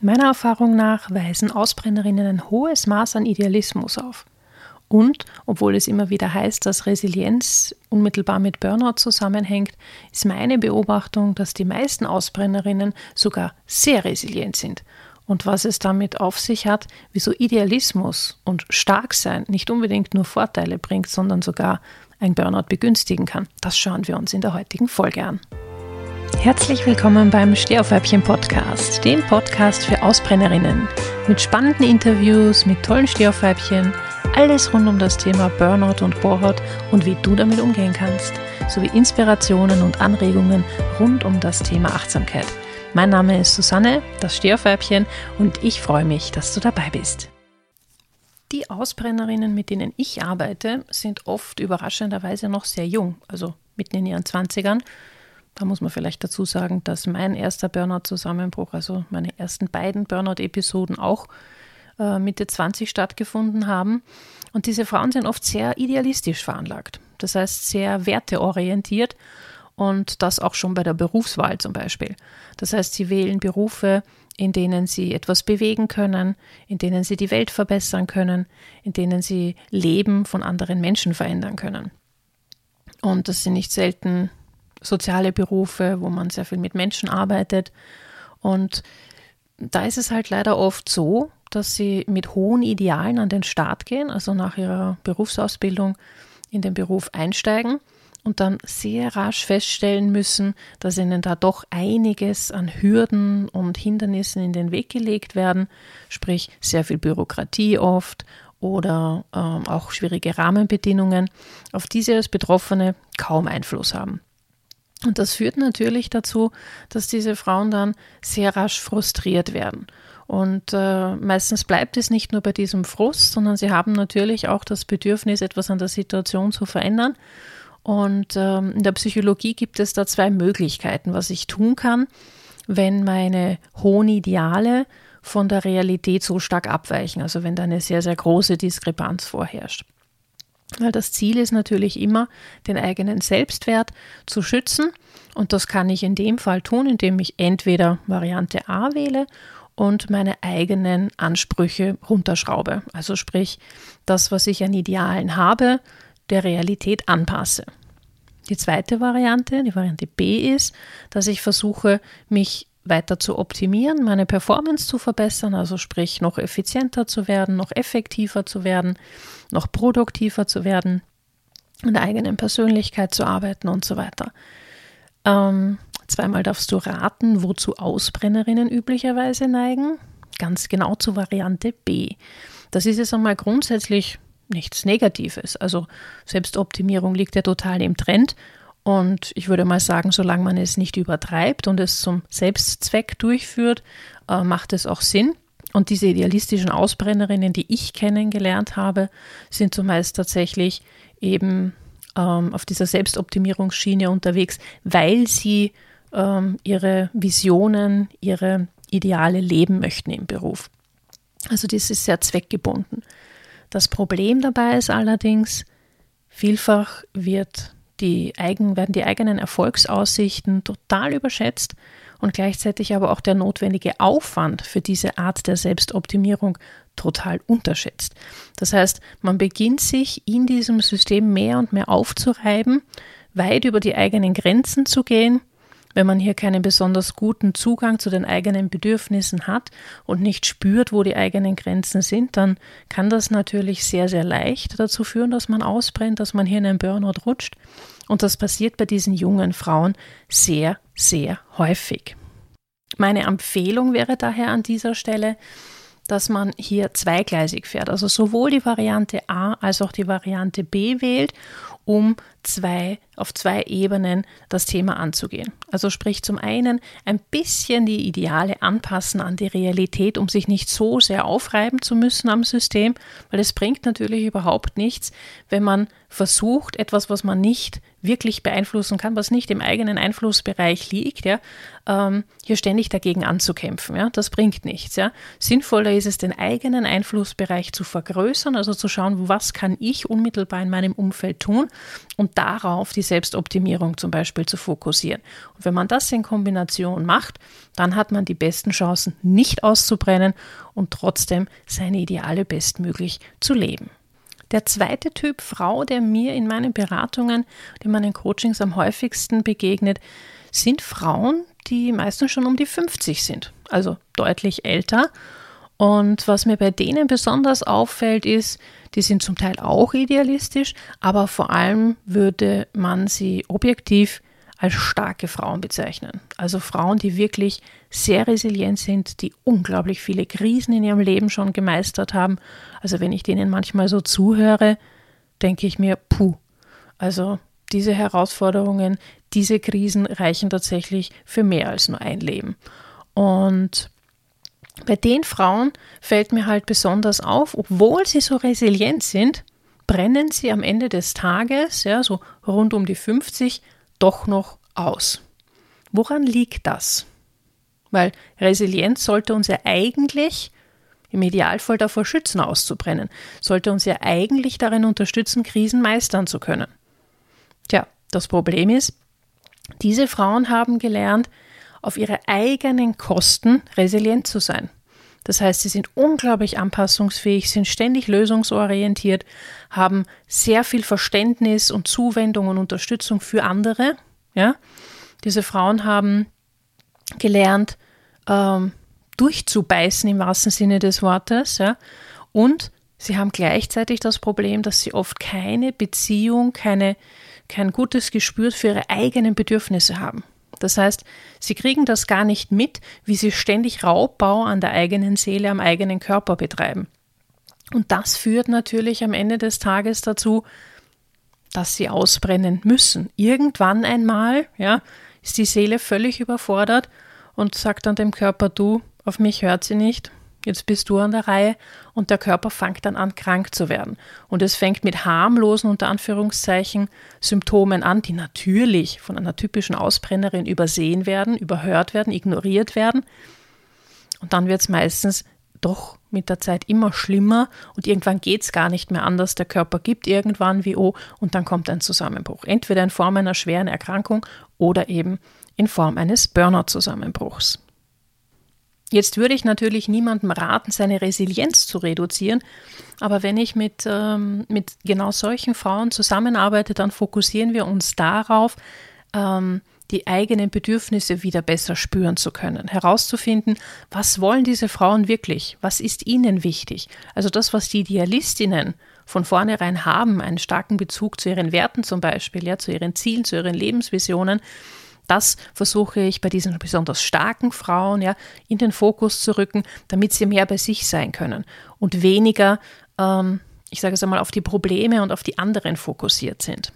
Meiner Erfahrung nach weisen Ausbrennerinnen ein hohes Maß an Idealismus auf. Und, obwohl es immer wieder heißt, dass Resilienz unmittelbar mit Burnout zusammenhängt, ist meine Beobachtung, dass die meisten Ausbrennerinnen sogar sehr resilient sind. Und was es damit auf sich hat, wieso Idealismus und Starksein nicht unbedingt nur Vorteile bringt, sondern sogar ein Burnout begünstigen kann, das schauen wir uns in der heutigen Folge an. Herzlich willkommen beim Stehaufweibchen Podcast, dem Podcast für Ausbrennerinnen. Mit spannenden Interviews, mit tollen Stehaufweibchen, alles rund um das Thema Burnout und Bohrhaut und wie du damit umgehen kannst, sowie Inspirationen und Anregungen rund um das Thema Achtsamkeit. Mein Name ist Susanne, das Stehaufweibchen, und ich freue mich, dass du dabei bist. Die Ausbrennerinnen, mit denen ich arbeite, sind oft überraschenderweise noch sehr jung, also mitten in ihren Zwanzigern. Da muss man vielleicht dazu sagen, dass mein erster Burnout-Zusammenbruch, also meine ersten beiden Burnout-Episoden auch äh, Mitte 20 stattgefunden haben. Und diese Frauen sind oft sehr idealistisch veranlagt. Das heißt, sehr werteorientiert und das auch schon bei der Berufswahl zum Beispiel. Das heißt, sie wählen Berufe, in denen sie etwas bewegen können, in denen sie die Welt verbessern können, in denen sie Leben von anderen Menschen verändern können. Und das sind nicht selten soziale Berufe, wo man sehr viel mit Menschen arbeitet. Und da ist es halt leider oft so, dass sie mit hohen Idealen an den Start gehen, also nach ihrer Berufsausbildung in den Beruf einsteigen und dann sehr rasch feststellen müssen, dass ihnen da doch einiges an Hürden und Hindernissen in den Weg gelegt werden, sprich sehr viel Bürokratie oft oder ähm, auch schwierige Rahmenbedingungen, auf die sie als Betroffene kaum Einfluss haben. Und das führt natürlich dazu, dass diese Frauen dann sehr rasch frustriert werden und äh, meistens bleibt es nicht nur bei diesem Frust, sondern sie haben natürlich auch das Bedürfnis, etwas an der Situation zu verändern. Und ähm, in der Psychologie gibt es da zwei Möglichkeiten, was ich tun kann, wenn meine hohen Ideale von der Realität so stark abweichen, also wenn da eine sehr, sehr große Diskrepanz vorherrscht. Weil das Ziel ist natürlich immer, den eigenen Selbstwert zu schützen. Und das kann ich in dem Fall tun, indem ich entweder Variante A wähle und meine eigenen Ansprüche runterschraube. Also sprich, das, was ich an Idealen habe, der Realität anpasse. Die zweite Variante, die Variante B ist, dass ich versuche, mich weiter zu optimieren, meine Performance zu verbessern, also sprich noch effizienter zu werden, noch effektiver zu werden, noch produktiver zu werden, an der eigenen Persönlichkeit zu arbeiten und so weiter. Ähm, Zweimal darfst du raten, wozu Ausbrennerinnen üblicherweise neigen. Ganz genau zur Variante B. Das ist jetzt einmal grundsätzlich nichts Negatives. Also Selbstoptimierung liegt ja total im Trend. Und ich würde mal sagen, solange man es nicht übertreibt und es zum Selbstzweck durchführt, äh, macht es auch Sinn. Und diese idealistischen Ausbrennerinnen, die ich kennengelernt habe, sind zumeist tatsächlich eben ähm, auf dieser Selbstoptimierungsschiene unterwegs, weil sie ähm, ihre Visionen, ihre Ideale leben möchten im Beruf. Also das ist sehr zweckgebunden. Das Problem dabei ist allerdings, vielfach wird die eigen, werden die eigenen Erfolgsaussichten total überschätzt und gleichzeitig aber auch der notwendige Aufwand für diese Art der Selbstoptimierung total unterschätzt. Das heißt, man beginnt sich in diesem System mehr und mehr aufzureiben, weit über die eigenen Grenzen zu gehen wenn man hier keinen besonders guten Zugang zu den eigenen Bedürfnissen hat und nicht spürt, wo die eigenen Grenzen sind, dann kann das natürlich sehr, sehr leicht dazu führen, dass man ausbrennt, dass man hier in einen Burnout rutscht. Und das passiert bei diesen jungen Frauen sehr, sehr häufig. Meine Empfehlung wäre daher an dieser Stelle, dass man hier zweigleisig fährt, also sowohl die Variante A als auch die Variante B wählt, um zwei, auf zwei Ebenen das Thema anzugehen. Also sprich zum einen ein bisschen die Ideale anpassen an die Realität, um sich nicht so sehr aufreiben zu müssen am System, weil es bringt natürlich überhaupt nichts, wenn man versucht, etwas, was man nicht wirklich beeinflussen kann, was nicht im eigenen Einflussbereich liegt, ja, ähm, hier ständig dagegen anzukämpfen. Ja, das bringt nichts. Ja. Sinnvoller ist es, den eigenen Einflussbereich zu vergrößern, also zu schauen, was kann ich unmittelbar in meinem Umfeld tun und darauf die Selbstoptimierung zum Beispiel zu fokussieren. Und wenn man das in Kombination macht, dann hat man die besten Chancen, nicht auszubrennen und trotzdem seine Ideale bestmöglich zu leben. Der zweite Typ Frau, der mir in meinen Beratungen, in meinen Coachings am häufigsten begegnet, sind Frauen, die meistens schon um die 50 sind, also deutlich älter. Und was mir bei denen besonders auffällt, ist, die sind zum Teil auch idealistisch, aber vor allem würde man sie objektiv als starke Frauen bezeichnen. Also Frauen, die wirklich sehr resilient sind, die unglaublich viele Krisen in ihrem Leben schon gemeistert haben. Also wenn ich denen manchmal so zuhöre, denke ich mir, puh, also diese Herausforderungen, diese Krisen reichen tatsächlich für mehr als nur ein Leben. Und bei den Frauen fällt mir halt besonders auf, obwohl sie so resilient sind, brennen sie am Ende des Tages, ja, so rund um die 50, doch noch aus. Woran liegt das? Weil Resilienz sollte uns ja eigentlich im Idealfall davor schützen, auszubrennen, sollte uns ja eigentlich darin unterstützen, Krisen meistern zu können. Tja, das Problem ist, diese Frauen haben gelernt, auf ihre eigenen Kosten resilient zu sein. Das heißt, sie sind unglaublich anpassungsfähig, sind ständig lösungsorientiert, haben sehr viel Verständnis und Zuwendung und Unterstützung für andere. Ja? Diese Frauen haben gelernt, ähm, durchzubeißen im wahrsten Sinne des Wortes. Ja? Und sie haben gleichzeitig das Problem, dass sie oft keine Beziehung, keine, kein gutes Gespür für ihre eigenen Bedürfnisse haben. Das heißt, sie kriegen das gar nicht mit, wie sie ständig Raubbau an der eigenen Seele, am eigenen Körper betreiben. Und das führt natürlich am Ende des Tages dazu, dass sie ausbrennen müssen. Irgendwann einmal, ja, ist die Seele völlig überfordert und sagt dann dem Körper, du, auf mich hört sie nicht, jetzt bist du an der Reihe und der Körper fängt dann an, krank zu werden. Und es fängt mit harmlosen, unter Anführungszeichen, Symptomen an, die natürlich von einer typischen Ausbrennerin übersehen werden, überhört werden, ignoriert werden. Und dann wird es meistens doch mit der Zeit immer schlimmer und irgendwann geht es gar nicht mehr anders. Der Körper gibt irgendwann WO und dann kommt ein Zusammenbruch. Entweder in Form einer schweren Erkrankung oder eben in Form eines Burnout-Zusammenbruchs. Jetzt würde ich natürlich niemandem raten, seine Resilienz zu reduzieren, aber wenn ich mit, ähm, mit genau solchen Frauen zusammenarbeite, dann fokussieren wir uns darauf, ähm, die eigenen Bedürfnisse wieder besser spüren zu können, herauszufinden, was wollen diese Frauen wirklich, was ist ihnen wichtig. Also das, was die Idealistinnen von vornherein haben, einen starken Bezug zu ihren Werten zum Beispiel, ja, zu ihren Zielen, zu ihren Lebensvisionen, das versuche ich bei diesen besonders starken Frauen ja in den Fokus zu rücken, damit sie mehr bei sich sein können und weniger, ähm, ich sage es einmal, auf die Probleme und auf die anderen fokussiert sind.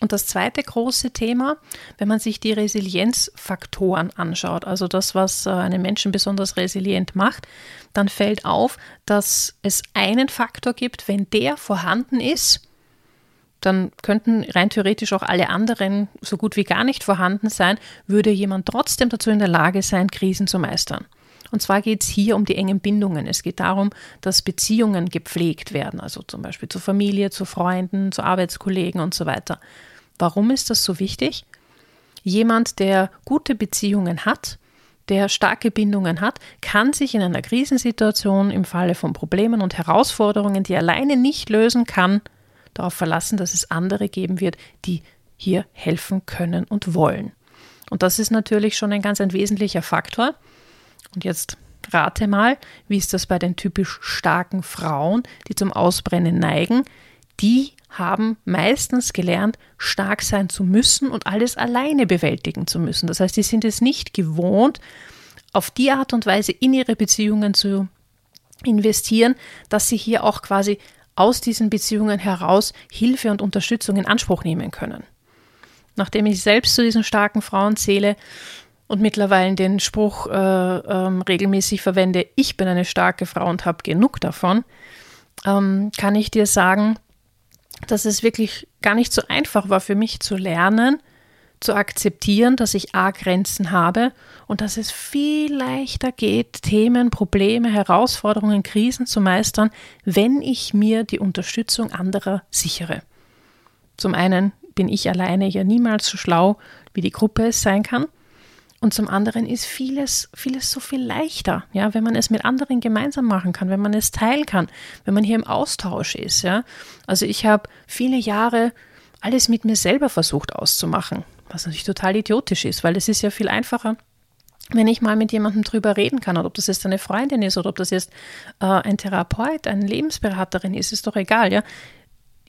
Und das zweite große Thema, wenn man sich die Resilienzfaktoren anschaut, also das, was äh, einen Menschen besonders resilient macht, dann fällt auf, dass es einen Faktor gibt, wenn der vorhanden ist, dann könnten rein theoretisch auch alle anderen so gut wie gar nicht vorhanden sein, würde jemand trotzdem dazu in der Lage sein, Krisen zu meistern. Und zwar geht es hier um die engen Bindungen. Es geht darum, dass Beziehungen gepflegt werden, also zum Beispiel zur Familie, zu Freunden, zu Arbeitskollegen und so weiter. Warum ist das so wichtig? Jemand, der gute Beziehungen hat, der starke Bindungen hat, kann sich in einer Krisensituation im Falle von Problemen und Herausforderungen, die er alleine nicht lösen kann, darauf verlassen, dass es andere geben wird, die hier helfen können und wollen. Und das ist natürlich schon ein ganz ein wesentlicher Faktor. Und jetzt rate mal, wie ist das bei den typisch starken Frauen, die zum Ausbrennen neigen? Die haben meistens gelernt, stark sein zu müssen und alles alleine bewältigen zu müssen. Das heißt, die sind es nicht gewohnt, auf die Art und Weise in ihre Beziehungen zu investieren, dass sie hier auch quasi aus diesen Beziehungen heraus Hilfe und Unterstützung in Anspruch nehmen können. Nachdem ich selbst zu diesen starken Frauen zähle und mittlerweile den Spruch äh, ähm, regelmäßig verwende, ich bin eine starke Frau und habe genug davon, ähm, kann ich dir sagen, dass es wirklich gar nicht so einfach war für mich zu lernen, zu akzeptieren, dass ich A-Grenzen habe und dass es viel leichter geht, Themen, Probleme, Herausforderungen, Krisen zu meistern, wenn ich mir die Unterstützung anderer sichere. Zum einen bin ich alleine ja niemals so schlau, wie die Gruppe es sein kann. Und zum anderen ist vieles, vieles so viel leichter, ja, wenn man es mit anderen gemeinsam machen kann, wenn man es teilen kann, wenn man hier im Austausch ist, ja. Also ich habe viele Jahre alles mit mir selber versucht auszumachen, was natürlich total idiotisch ist, weil es ist ja viel einfacher, wenn ich mal mit jemandem drüber reden kann, oder ob das jetzt eine Freundin ist oder ob das jetzt äh, ein Therapeut, eine Lebensberaterin ist, ist doch egal, ja.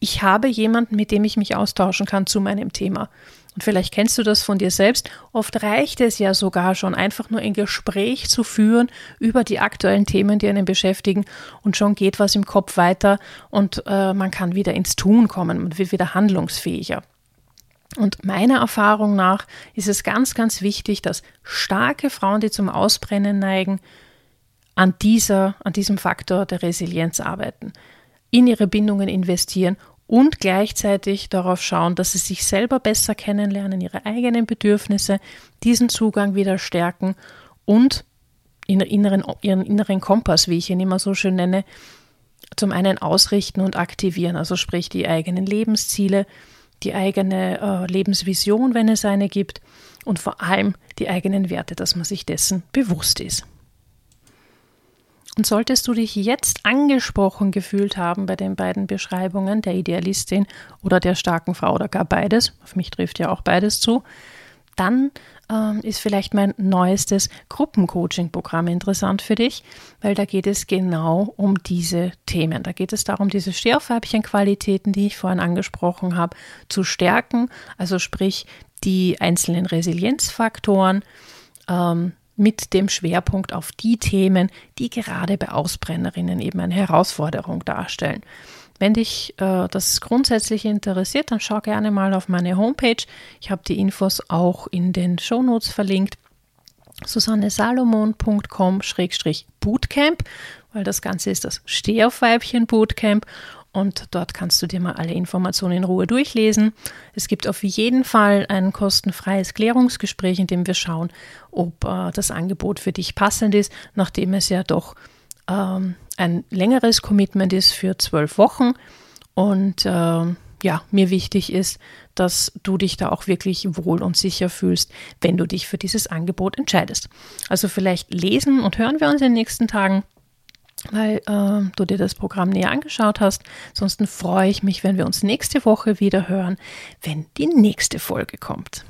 Ich habe jemanden, mit dem ich mich austauschen kann zu meinem Thema. Und vielleicht kennst du das von dir selbst. Oft reicht es ja sogar schon, einfach nur ein Gespräch zu führen über die aktuellen Themen, die einen beschäftigen. Und schon geht was im Kopf weiter und äh, man kann wieder ins Tun kommen und wird wieder handlungsfähiger. Und meiner Erfahrung nach ist es ganz, ganz wichtig, dass starke Frauen, die zum Ausbrennen neigen, an, dieser, an diesem Faktor der Resilienz arbeiten, in ihre Bindungen investieren und gleichzeitig darauf schauen, dass sie sich selber besser kennenlernen, ihre eigenen Bedürfnisse, diesen Zugang wieder stärken und inneren, ihren inneren Kompass, wie ich ihn immer so schön nenne, zum einen ausrichten und aktivieren, also sprich die eigenen Lebensziele, die eigene äh, Lebensvision, wenn es eine gibt, und vor allem die eigenen Werte, dass man sich dessen bewusst ist. Und solltest du dich jetzt angesprochen gefühlt haben bei den beiden Beschreibungen, der Idealistin oder der starken Frau oder gar beides, auf mich trifft ja auch beides zu, dann ähm, ist vielleicht mein neuestes Gruppencoaching-Programm interessant für dich, weil da geht es genau um diese Themen. Da geht es darum, diese Stehaufweibchen-Qualitäten, die ich vorhin angesprochen habe, zu stärken, also sprich die einzelnen Resilienzfaktoren, ähm, mit dem Schwerpunkt auf die Themen, die gerade bei Ausbrennerinnen eben eine Herausforderung darstellen. Wenn dich äh, das grundsätzlich interessiert, dann schau gerne mal auf meine Homepage. Ich habe die Infos auch in den Shownotes verlinkt. susannesalomon.com-bootcamp, weil das Ganze ist das Stehaufweibchen Bootcamp und dort kannst du dir mal alle Informationen in Ruhe durchlesen. Es gibt auf jeden Fall ein kostenfreies Klärungsgespräch, in dem wir schauen, ob äh, das Angebot für dich passend ist, nachdem es ja doch ähm, ein längeres Commitment ist für zwölf Wochen. Und äh, ja, mir wichtig ist, dass du dich da auch wirklich wohl und sicher fühlst, wenn du dich für dieses Angebot entscheidest. Also vielleicht lesen und hören wir uns in den nächsten Tagen weil äh, du dir das Programm näher angeschaut hast. Ansonsten freue ich mich, wenn wir uns nächste Woche wieder hören, wenn die nächste Folge kommt.